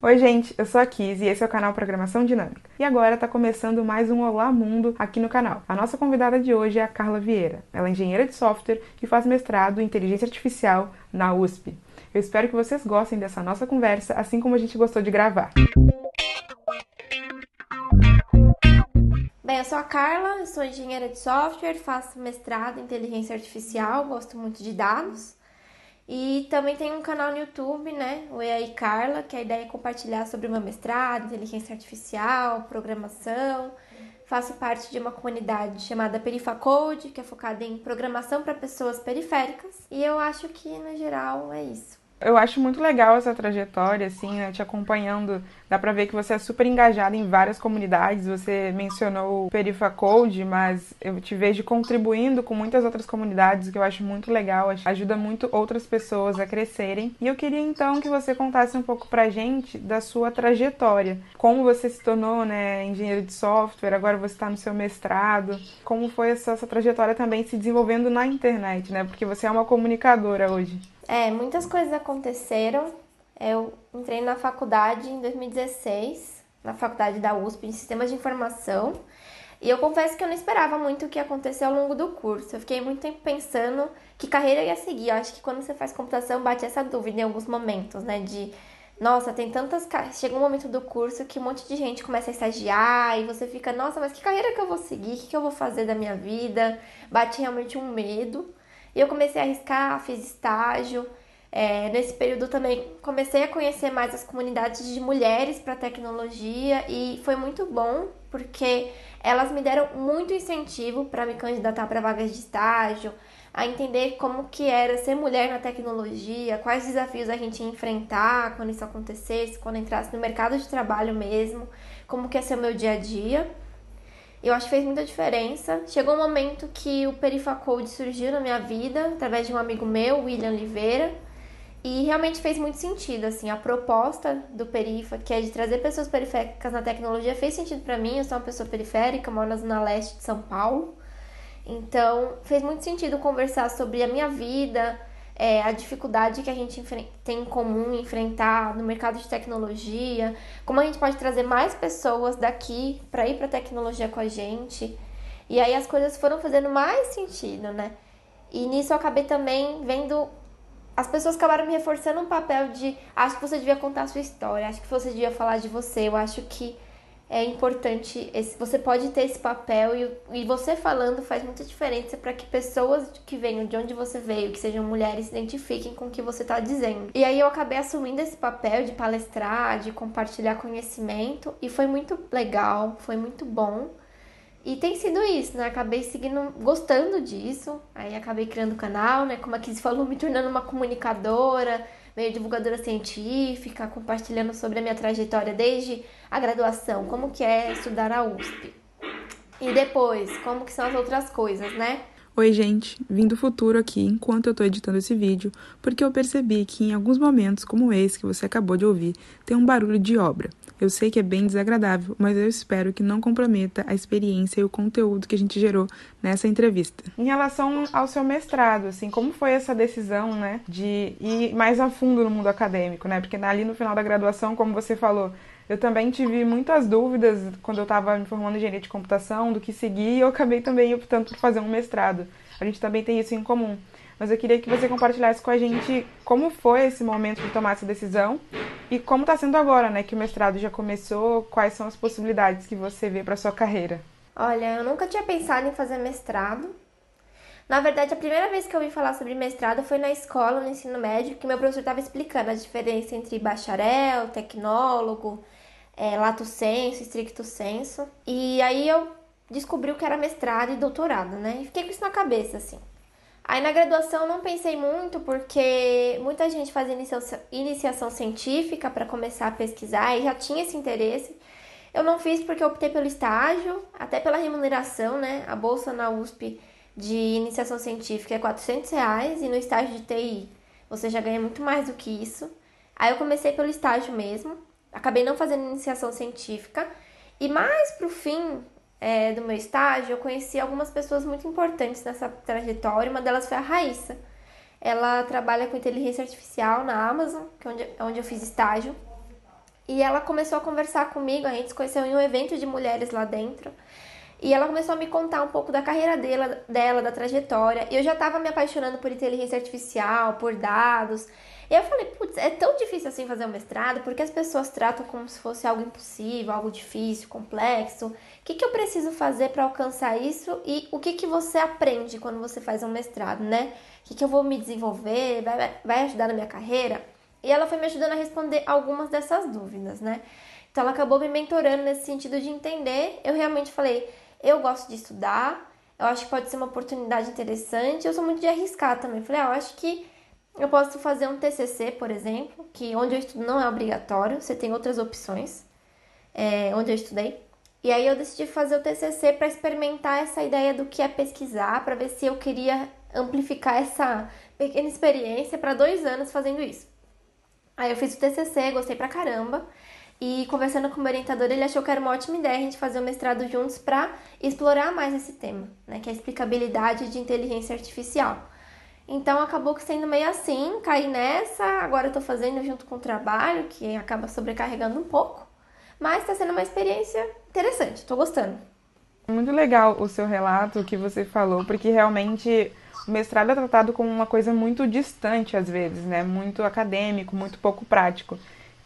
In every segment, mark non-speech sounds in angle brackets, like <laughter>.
Oi, gente, eu sou a Kiz e esse é o canal Programação Dinâmica. E agora está começando mais um Olá Mundo aqui no canal. A nossa convidada de hoje é a Carla Vieira. Ela é engenheira de software e faz mestrado em inteligência artificial na USP. Eu espero que vocês gostem dessa nossa conversa, assim como a gente gostou de gravar. Bem, eu sou a Carla, sou engenheira de software, faço mestrado em inteligência artificial, gosto muito de dados. E também tem um canal no YouTube, né? O EAI Carla, que a ideia é compartilhar sobre o meu mestrado, inteligência artificial, programação. Faço parte de uma comunidade chamada Perifacode, que é focada em programação para pessoas periféricas. E eu acho que, no geral, é isso. Eu acho muito legal essa trajetória, assim, né, te acompanhando. Dá pra ver que você é super engajada em várias comunidades. Você mencionou o Perifa Code, mas eu te vejo contribuindo com muitas outras comunidades, que eu acho muito legal. Ajuda muito outras pessoas a crescerem. E eu queria então que você contasse um pouco pra gente da sua trajetória. Como você se tornou, né, engenheiro de software, agora você está no seu mestrado. Como foi essa, essa trajetória também se desenvolvendo na internet, né? Porque você é uma comunicadora hoje. É, muitas coisas aconteceram. Eu entrei na faculdade em 2016, na faculdade da USP, em Sistemas de Informação. E eu confesso que eu não esperava muito o que ia acontecer ao longo do curso. Eu fiquei muito tempo pensando que carreira ia seguir. Eu acho que quando você faz computação bate essa dúvida em alguns momentos, né? De, nossa, tem tantas. Chega um momento do curso que um monte de gente começa a estagiar e você fica, nossa, mas que carreira que eu vou seguir? O que eu vou fazer da minha vida? Bate realmente um medo. E eu comecei a arriscar, fiz estágio. É, nesse período também comecei a conhecer mais as comunidades de mulheres para tecnologia e foi muito bom porque elas me deram muito incentivo para me candidatar para vagas de estágio, a entender como que era ser mulher na tecnologia, quais desafios a gente ia enfrentar quando isso acontecesse, quando entrasse no mercado de trabalho mesmo, como que ia ser o meu dia a dia. Eu acho que fez muita diferença. Chegou um momento que o Perifacode surgiu na minha vida, através de um amigo meu, William Oliveira, e realmente fez muito sentido, assim, a proposta do Perifa, que é de trazer pessoas periféricas na tecnologia, fez sentido para mim, eu sou uma pessoa periférica, moro na zona leste de São Paulo, então fez muito sentido conversar sobre a minha vida, é, a dificuldade que a gente tem em comum enfrentar no mercado de tecnologia, como a gente pode trazer mais pessoas daqui para ir para tecnologia com a gente. E aí as coisas foram fazendo mais sentido, né? E nisso eu acabei também vendo. As pessoas acabaram me reforçando um papel de acho que você devia contar a sua história, acho que você devia falar de você, eu acho que é importante, esse, você pode ter esse papel e, e você falando faz muita diferença para que pessoas que venham de onde você veio, que sejam mulheres, se identifiquem com o que você está dizendo. E aí eu acabei assumindo esse papel de palestrar, de compartilhar conhecimento e foi muito legal, foi muito bom. E tem sido isso, né? Acabei seguindo, gostando disso. Aí acabei criando o canal, né? Como a Kiz falou, me tornando uma comunicadora, meio divulgadora científica, compartilhando sobre a minha trajetória desde a graduação, como que é estudar na USP. E depois, como que são as outras coisas, né? Oi, gente, vim do futuro aqui enquanto eu tô editando esse vídeo, porque eu percebi que em alguns momentos, como esse que você acabou de ouvir, tem um barulho de obra. Eu sei que é bem desagradável, mas eu espero que não comprometa a experiência e o conteúdo que a gente gerou nessa entrevista. Em relação ao seu mestrado, assim, como foi essa decisão, né, de ir mais a fundo no mundo acadêmico, né? Porque ali no final da graduação, como você falou, eu também tive muitas dúvidas quando eu estava me formando em engenharia de computação do que seguir e eu acabei também optando por fazer um mestrado. A gente também tem isso em comum. Mas eu queria que você compartilhasse com a gente como foi esse momento de tomar essa decisão e como está sendo agora, né? Que o mestrado já começou, quais são as possibilidades que você vê para sua carreira? Olha, eu nunca tinha pensado em fazer mestrado. Na verdade, a primeira vez que eu ouvi falar sobre mestrado foi na escola, no ensino médio, que meu professor estava explicando a diferença entre bacharel, tecnólogo, é, lato senso, estricto senso. E aí eu descobri o que era mestrado e doutorado, né? E fiquei com isso na cabeça, assim. Aí na graduação não pensei muito, porque muita gente faz iniciação científica para começar a pesquisar e já tinha esse interesse. Eu não fiz porque eu optei pelo estágio, até pela remuneração, né? A bolsa na USP de iniciação científica é 400 reais e no estágio de TI você já ganha muito mais do que isso. Aí eu comecei pelo estágio mesmo acabei não fazendo iniciação científica. E mais pro fim é, do meu estágio, eu conheci algumas pessoas muito importantes nessa trajetória. Uma delas foi a Raíssa. Ela trabalha com inteligência artificial na Amazon, que é onde, onde eu fiz estágio. E ela começou a conversar comigo, a gente se conheceu em um evento de mulheres lá dentro. E ela começou a me contar um pouco da carreira dela, dela da trajetória. E eu já estava me apaixonando por inteligência artificial, por dados. E eu falei, putz, é tão difícil assim fazer um mestrado, porque as pessoas tratam como se fosse algo impossível, algo difícil, complexo. O que, que eu preciso fazer para alcançar isso e o que, que você aprende quando você faz um mestrado, né? O que, que eu vou me desenvolver, vai, vai ajudar na minha carreira? E ela foi me ajudando a responder algumas dessas dúvidas, né? Então ela acabou me mentorando nesse sentido de entender. Eu realmente falei, eu gosto de estudar, eu acho que pode ser uma oportunidade interessante. Eu sou muito de arriscar também. Falei, ah, eu acho que eu posso fazer um TCC, por exemplo, que onde eu estudo não é obrigatório, você tem outras opções, é, onde eu estudei. E aí eu decidi fazer o TCC para experimentar essa ideia do que é pesquisar, para ver se eu queria amplificar essa pequena experiência para dois anos fazendo isso. Aí eu fiz o TCC, gostei pra caramba. E conversando com o meu orientador, ele achou que era uma ótima ideia a gente fazer um mestrado juntos para explorar mais esse tema, né, que é a explicabilidade de inteligência artificial. Então acabou que sendo meio assim, caí nessa, agora eu tô fazendo junto com o trabalho, que acaba sobrecarregando um pouco, mas está sendo uma experiência interessante, tô gostando. Muito legal o seu relato, que você falou, porque realmente o mestrado é tratado como uma coisa muito distante às vezes, né? Muito acadêmico, muito pouco prático.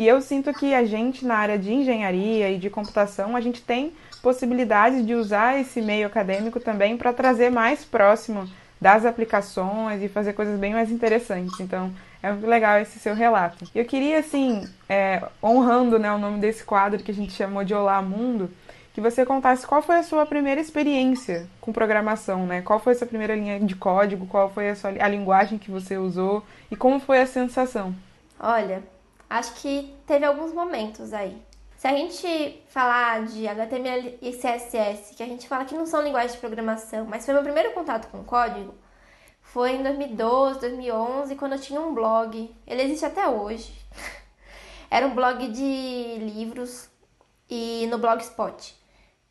E eu sinto que a gente na área de engenharia e de computação, a gente tem possibilidades de usar esse meio acadêmico também para trazer mais próximo das aplicações e fazer coisas bem mais interessantes. Então, é muito legal esse seu relato. Eu queria, assim, é, honrando né, o nome desse quadro que a gente chamou de Olá Mundo, que você contasse qual foi a sua primeira experiência com programação, né? Qual foi a sua primeira linha de código, qual foi a, sua, a linguagem que você usou e como foi a sensação? Olha, acho que teve alguns momentos aí. Se a gente falar de HTML e CSS, que a gente fala que não são linguagens de programação, mas foi meu primeiro contato com código, foi em 2012, 2011, quando eu tinha um blog. Ele existe até hoje. <laughs> Era um blog de livros e no Blogspot.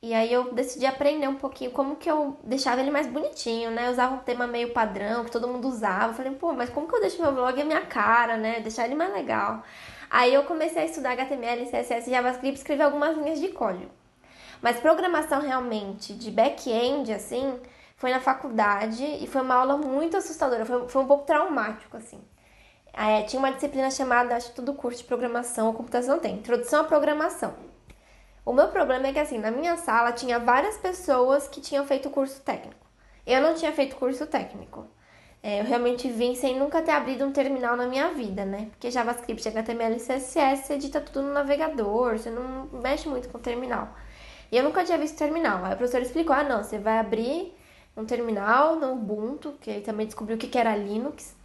E aí eu decidi aprender um pouquinho como que eu deixava ele mais bonitinho, né? Eu usava um tema meio padrão que todo mundo usava. Eu falei, pô, mas como que eu deixo meu blog a minha cara, né? Deixar ele mais legal. Aí eu comecei a estudar HTML, CSS e JavaScript e escrever algumas linhas de código. Mas programação realmente de back-end, assim, foi na faculdade e foi uma aula muito assustadora, foi, foi um pouco traumático, assim. É, tinha uma disciplina chamada, acho que todo curso de programação ou computação tem, Introdução à Programação. O meu problema é que, assim, na minha sala tinha várias pessoas que tinham feito curso técnico. Eu não tinha feito curso técnico. É, eu realmente vim sem nunca ter abrido um terminal na minha vida, né? Porque JavaScript, HTML e CSS, você edita tudo no navegador, você não mexe muito com o terminal. E eu nunca tinha visto terminal. Aí o professor explicou: ah, não, você vai abrir um terminal no Ubuntu, que ele também descobriu o que era Linux.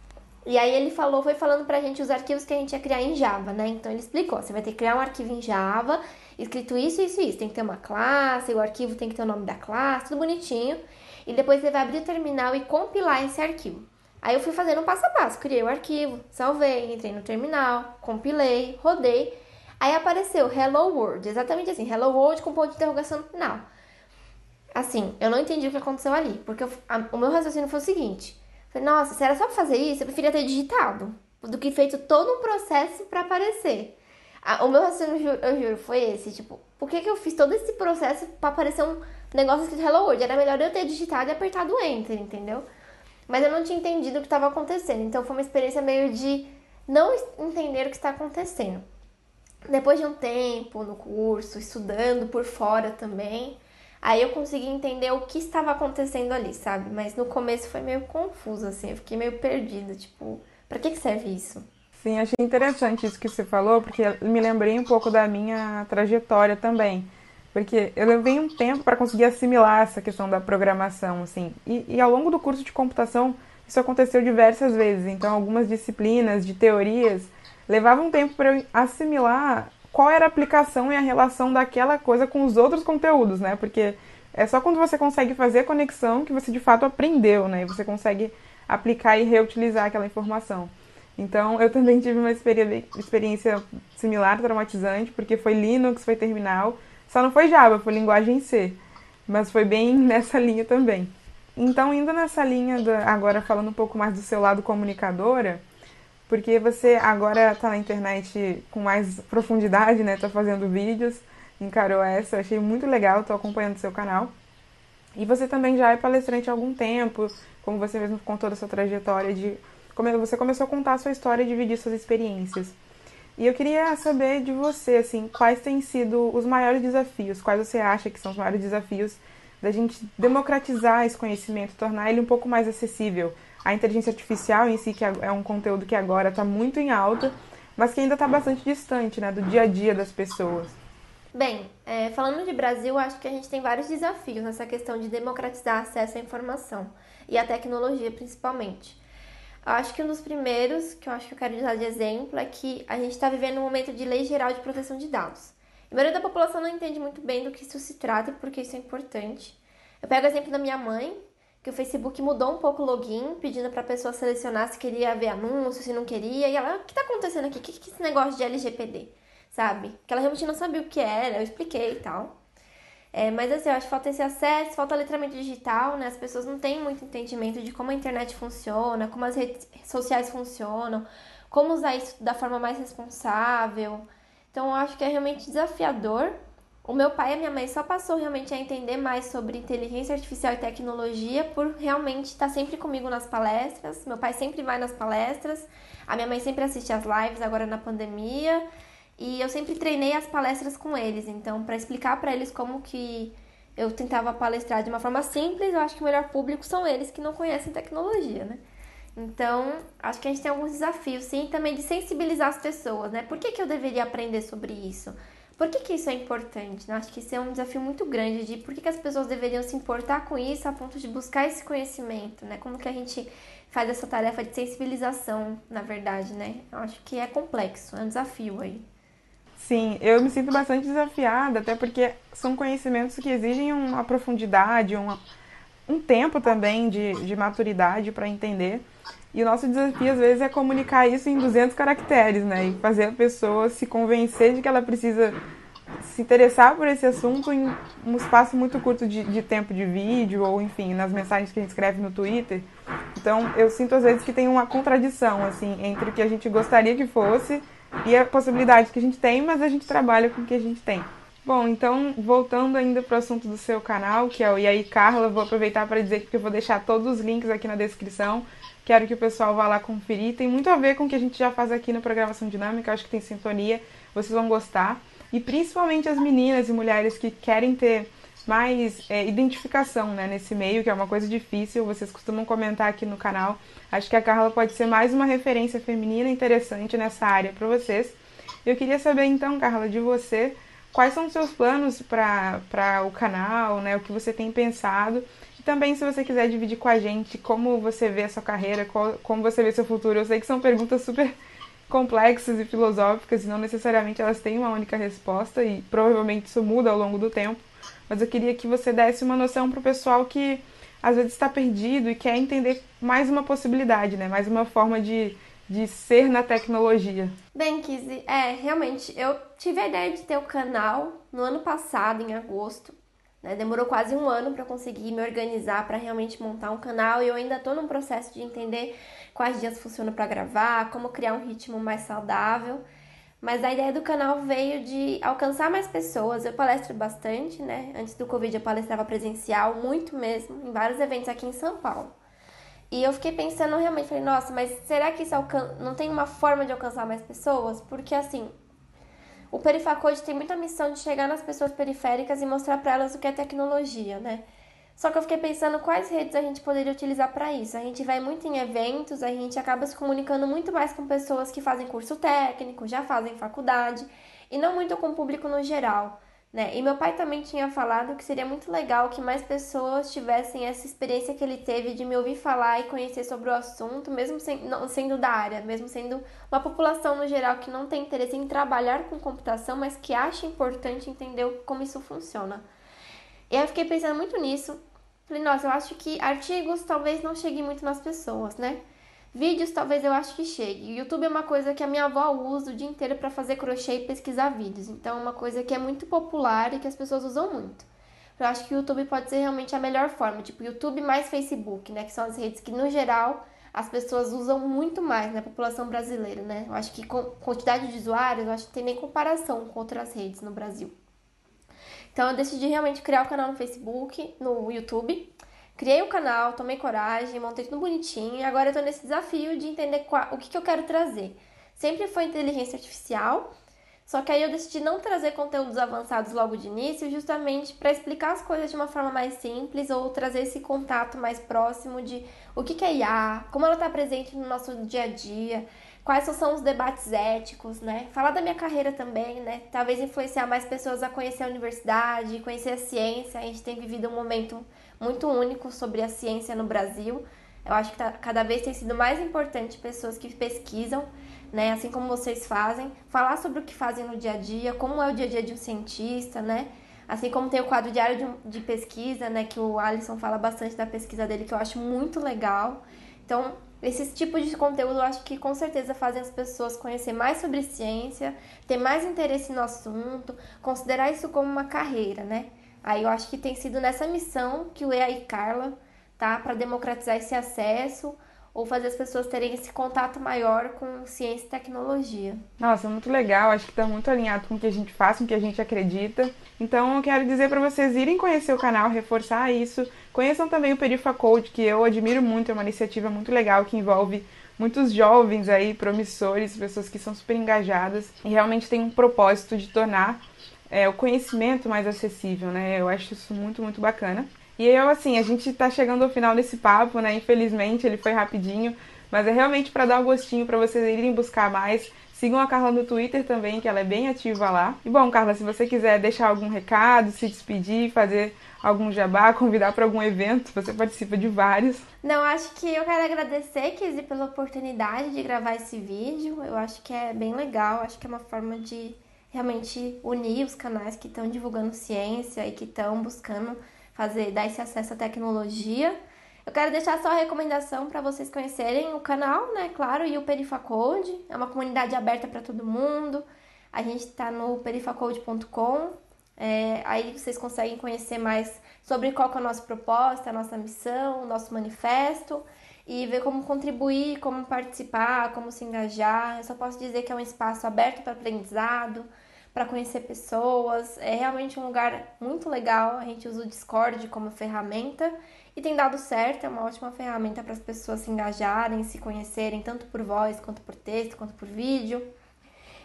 E aí ele falou, foi falando pra gente os arquivos que a gente ia criar em Java, né? Então ele explicou: você vai ter que criar um arquivo em Java, escrito isso, isso isso. Tem que ter uma classe, o arquivo tem que ter o nome da classe, tudo bonitinho e depois você vai abrir o terminal e compilar esse arquivo. Aí eu fui fazendo um passo a passo, criei o arquivo, salvei, entrei no terminal, compilei, rodei. Aí apareceu Hello World, exatamente assim, Hello World com ponto de interrogação no final. Assim, eu não entendi o que aconteceu ali, porque eu, a, o meu raciocínio foi o seguinte: falei, nossa, se era só pra fazer isso, eu preferia ter digitado do que feito todo um processo para aparecer. O meu raciocínio, eu juro, foi esse: tipo, por que, que eu fiz todo esse processo para aparecer um negócio escrito Hello World. Era melhor eu ter digitado e apertado Enter, entendeu? Mas eu não tinha entendido o que estava acontecendo. Então foi uma experiência meio de não entender o que está acontecendo. Depois de um tempo no curso, estudando por fora também, aí eu consegui entender o que estava acontecendo ali, sabe? Mas no começo foi meio confuso, assim, eu fiquei meio perdida, tipo, para que, que serve isso? Sim, achei interessante isso que você falou, porque me lembrei um pouco da minha trajetória também. Porque eu levei um tempo para conseguir assimilar essa questão da programação, assim. E, e, ao longo do curso de computação, isso aconteceu diversas vezes. Então, algumas disciplinas de teorias levavam tempo para eu assimilar qual era a aplicação e a relação daquela coisa com os outros conteúdos, né? Porque é só quando você consegue fazer a conexão que você de fato aprendeu, né? E você consegue aplicar e reutilizar aquela informação. Então, eu também tive uma experiência similar, traumatizante, porque foi Linux, foi terminal só não foi Java, foi linguagem C. Mas foi bem <laughs> nessa linha também. Então, indo nessa linha, da, agora falando um pouco mais do seu lado comunicadora, porque você agora está na internet com mais profundidade, né? Tá fazendo vídeos, encarou essa, eu achei muito legal, estou acompanhando seu canal. E você também já é palestrante há algum tempo, como você mesmo contou da sua trajetória de você começou a contar a sua história e dividir suas experiências. E eu queria saber de você, assim, quais têm sido os maiores desafios, quais você acha que são os maiores desafios da gente democratizar esse conhecimento, tornar ele um pouco mais acessível. A inteligência artificial em si, que é um conteúdo que agora está muito em alta, mas que ainda está bastante distante, né, do dia a dia das pessoas. Bem, é, falando de Brasil, acho que a gente tem vários desafios nessa questão de democratizar acesso à informação e à tecnologia, principalmente. Acho que um dos primeiros que eu acho que eu quero usar de exemplo é que a gente está vivendo um momento de lei geral de proteção de dados. A maioria da população não entende muito bem do que isso se trata e por que isso é importante. Eu pego o exemplo da minha mãe, que o Facebook mudou um pouco o login, pedindo para a pessoa selecionar se queria ver anúncio, se não queria, e ela, o que está acontecendo aqui? O que é esse negócio de LGPD? Sabe? Que ela realmente não sabia o que era, eu expliquei e tal. É, mas assim, eu acho que falta esse acesso, falta letramento digital, né? As pessoas não têm muito entendimento de como a internet funciona, como as redes sociais funcionam, como usar isso da forma mais responsável. Então, eu acho que é realmente desafiador. O meu pai e a minha mãe só passou realmente a entender mais sobre inteligência artificial e tecnologia por realmente estar sempre comigo nas palestras. Meu pai sempre vai nas palestras, a minha mãe sempre assiste as lives agora na pandemia. E eu sempre treinei as palestras com eles, então para explicar para eles como que eu tentava palestrar de uma forma simples, eu acho que o melhor público são eles que não conhecem tecnologia, né? Então, acho que a gente tem alguns desafios, sim, também de sensibilizar as pessoas, né? Por que, que eu deveria aprender sobre isso? Por que, que isso é importante? Né? Acho que isso é um desafio muito grande de por que, que as pessoas deveriam se importar com isso a ponto de buscar esse conhecimento, né? Como que a gente faz essa tarefa de sensibilização, na verdade, né? Eu acho que é complexo, é um desafio aí. Sim, eu me sinto bastante desafiada, até porque são conhecimentos que exigem uma profundidade, uma, um tempo também de, de maturidade para entender. E o nosso desafio, às vezes, é comunicar isso em 200 caracteres, né? E fazer a pessoa se convencer de que ela precisa se interessar por esse assunto em um espaço muito curto de, de tempo de vídeo, ou enfim, nas mensagens que a gente escreve no Twitter. Então, eu sinto, às vezes, que tem uma contradição, assim, entre o que a gente gostaria que fosse e a possibilidade que a gente tem, mas a gente trabalha com o que a gente tem. Bom, então, voltando ainda para o assunto do seu canal, que é o E aí Carla, vou aproveitar para dizer que eu vou deixar todos os links aqui na descrição. Quero que o pessoal vá lá conferir. Tem muito a ver com o que a gente já faz aqui na Programação Dinâmica, acho que tem sintonia, vocês vão gostar. E principalmente as meninas e mulheres que querem ter mais é, identificação né, nesse meio, que é uma coisa difícil, vocês costumam comentar aqui no canal. Acho que a Carla pode ser mais uma referência feminina interessante nessa área para vocês. Eu queria saber então, Carla, de você, quais são os seus planos para o canal, né, o que você tem pensado. E também, se você quiser dividir com a gente como você vê a sua carreira, qual, como você vê seu futuro. Eu sei que são perguntas super <laughs> complexas e filosóficas e não necessariamente elas têm uma única resposta e provavelmente isso muda ao longo do tempo mas eu queria que você desse uma noção para o pessoal que às vezes está perdido e quer entender mais uma possibilidade, né? Mais uma forma de, de ser na tecnologia. Bem, Kizzy, é, realmente, eu tive a ideia de ter o canal no ano passado, em agosto. Né? Demorou quase um ano para conseguir me organizar para realmente montar um canal e eu ainda estou num processo de entender quais dias funcionam para gravar, como criar um ritmo mais saudável. Mas a ideia do canal veio de alcançar mais pessoas. Eu palestro bastante, né? Antes do Covid eu palestrava presencial, muito mesmo, em vários eventos aqui em São Paulo. E eu fiquei pensando realmente, falei, nossa, mas será que isso alcan... não tem uma forma de alcançar mais pessoas? Porque assim, o Perifacode tem muita missão de chegar nas pessoas periféricas e mostrar para elas o que é tecnologia, né? Só que eu fiquei pensando quais redes a gente poderia utilizar para isso. A gente vai muito em eventos, a gente acaba se comunicando muito mais com pessoas que fazem curso técnico, já fazem faculdade, e não muito com o público no geral. Né? E meu pai também tinha falado que seria muito legal que mais pessoas tivessem essa experiência que ele teve de me ouvir falar e conhecer sobre o assunto, mesmo sem, não, sendo da área, mesmo sendo uma população no geral que não tem interesse em trabalhar com computação, mas que acha importante entender como isso funciona. E aí eu fiquei pensando muito nisso. Falei, nossa, eu acho que artigos talvez não cheguem muito nas pessoas, né? Vídeos talvez eu acho que chegue. O YouTube é uma coisa que a minha avó usa o dia inteiro para fazer crochê e pesquisar vídeos. Então é uma coisa que é muito popular e que as pessoas usam muito. Eu acho que o YouTube pode ser realmente a melhor forma, tipo YouTube mais Facebook, né? Que são as redes que no geral as pessoas usam muito mais, né? A população brasileira, né? Eu acho que com quantidade de usuários, eu acho que tem nem comparação com outras redes no Brasil. Então eu decidi realmente criar o canal no Facebook, no YouTube. Criei o canal, tomei coragem, montei tudo bonitinho e agora eu tô nesse desafio de entender o que, que eu quero trazer. Sempre foi inteligência artificial, só que aí eu decidi não trazer conteúdos avançados logo de início, justamente para explicar as coisas de uma forma mais simples ou trazer esse contato mais próximo de o que é IA, como ela está presente no nosso dia a dia, quais são os debates éticos, né? Falar da minha carreira também, né? Talvez influenciar mais pessoas a conhecer a universidade, conhecer a ciência. A gente tem vivido um momento muito único sobre a ciência no Brasil. Eu acho que tá, cada vez tem sido mais importante pessoas que pesquisam né? Assim como vocês fazem, falar sobre o que fazem no dia a dia, como é o dia a dia de um cientista, né? Assim como tem o quadro diário de, de pesquisa, né? Que o Alisson fala bastante da pesquisa dele, que eu acho muito legal. Então, esses tipos de conteúdo eu acho que com certeza fazem as pessoas conhecer mais sobre ciência, ter mais interesse no assunto, considerar isso como uma carreira, né? Aí eu acho que tem sido nessa missão que o EA e Carla tá para democratizar esse acesso, ou fazer as pessoas terem esse contato maior com ciência e tecnologia. Nossa, muito legal, acho que está muito alinhado com o que a gente faz, com o que a gente acredita. Então eu quero dizer para vocês irem conhecer o canal, reforçar isso. Conheçam também o Perifa Code, que eu admiro muito, é uma iniciativa muito legal que envolve muitos jovens aí, promissores, pessoas que são super engajadas e realmente tem um propósito de tornar é, o conhecimento mais acessível, né? Eu acho isso muito, muito bacana. E eu, assim, a gente tá chegando ao final desse papo, né? Infelizmente ele foi rapidinho, mas é realmente para dar um gostinho para vocês irem buscar mais. Sigam a Carla no Twitter também, que ela é bem ativa lá. E bom, Carla, se você quiser deixar algum recado, se despedir, fazer algum jabá, <laughs> convidar para algum evento, você participa de vários. Não, acho que eu quero agradecer, Kizzy, pela oportunidade de gravar esse vídeo. Eu acho que é bem legal, acho que é uma forma de realmente unir os canais que estão divulgando ciência e que estão buscando fazer, dar esse acesso à tecnologia. Eu quero deixar só a recomendação para vocês conhecerem o canal, né? Claro, e o Perifacode. É uma comunidade aberta para todo mundo. A gente está no perifacode.com. É, aí vocês conseguem conhecer mais sobre qual é a nossa proposta, a nossa missão, o nosso manifesto e ver como contribuir, como participar, como se engajar. Eu só posso dizer que é um espaço aberto para aprendizado, para conhecer pessoas. É realmente um lugar muito legal. A gente usa o Discord como ferramenta e tem dado certo. É uma ótima ferramenta para as pessoas se engajarem, se conhecerem, tanto por voz, quanto por texto, quanto por vídeo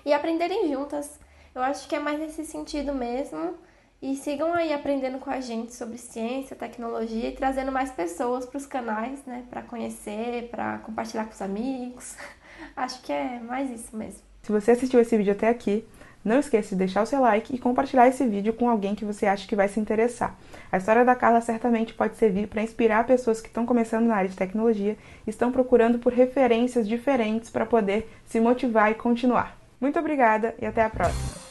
e aprenderem juntas. Eu acho que é mais nesse sentido mesmo. E sigam aí aprendendo com a gente sobre ciência, tecnologia e trazendo mais pessoas para os canais, né? Para conhecer, para compartilhar com os amigos. <laughs> Acho que é mais isso mesmo. Se você assistiu esse vídeo até aqui, não esqueça de deixar o seu like e compartilhar esse vídeo com alguém que você acha que vai se interessar. A história da Carla certamente pode servir para inspirar pessoas que estão começando na área de tecnologia e estão procurando por referências diferentes para poder se motivar e continuar. Muito obrigada e até a próxima!